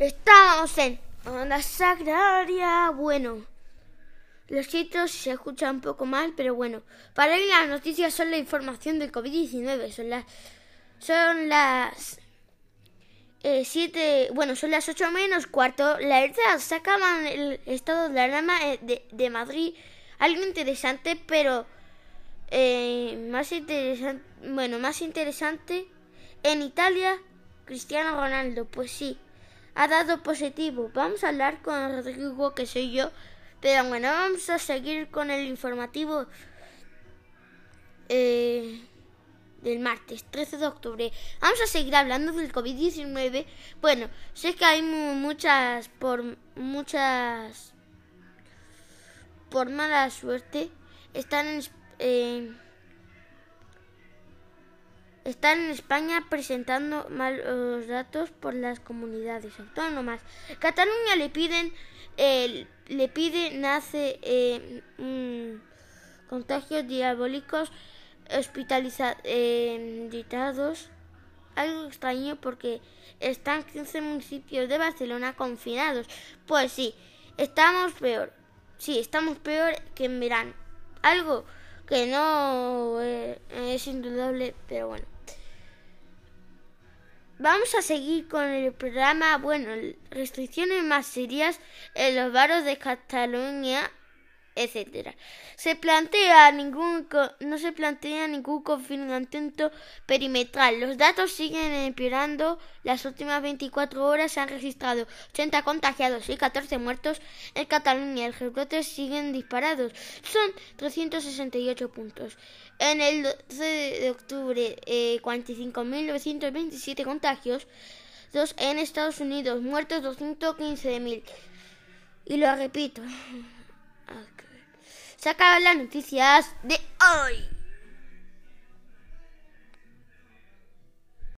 Estamos en Onda Sagraria. Bueno, los títulos se escuchan un poco mal, pero bueno. Para mí las noticias son la información del COVID-19. Son las. Son las. Eh, siete, bueno, son las 8 menos cuarto. La verdad, sacaban el estado de alarma eh, de, de Madrid. Algo interesante, pero eh, más interesante, bueno, más interesante. En Italia, Cristiano Ronaldo, pues sí, ha dado positivo. Vamos a hablar con Rodrigo, que soy yo. Pero bueno, vamos a seguir con el informativo eh, del martes 13 de octubre. Vamos a seguir hablando del COVID-19. Bueno, sé que hay muchas, por muchas, por mala suerte, están en, eh, están en España presentando malos datos por las comunidades autónomas. Cataluña le piden, eh, le pide nace contagios diabólicos hospitalizados, eh, algo extraño porque están 15 municipios de Barcelona confinados. Pues sí, estamos peor. Sí, estamos peor que en verano. Algo que no eh, indudable, pero bueno. Vamos a seguir con el programa, bueno, restricciones más serias en los bares de Cataluña etcétera. Se plantea ningún no se plantea ningún confinamiento perimetral. Los datos siguen empeorando. Las últimas 24 horas se han registrado 80 contagiados y 14 muertos en Cataluña. El rebrotes siguen disparados. Son 368 puntos. En el 12 de octubre, eh, 45.927 contagios. Dos en Estados Unidos, muertos 215.000. Y lo repito. Se acaban las noticias de hoy.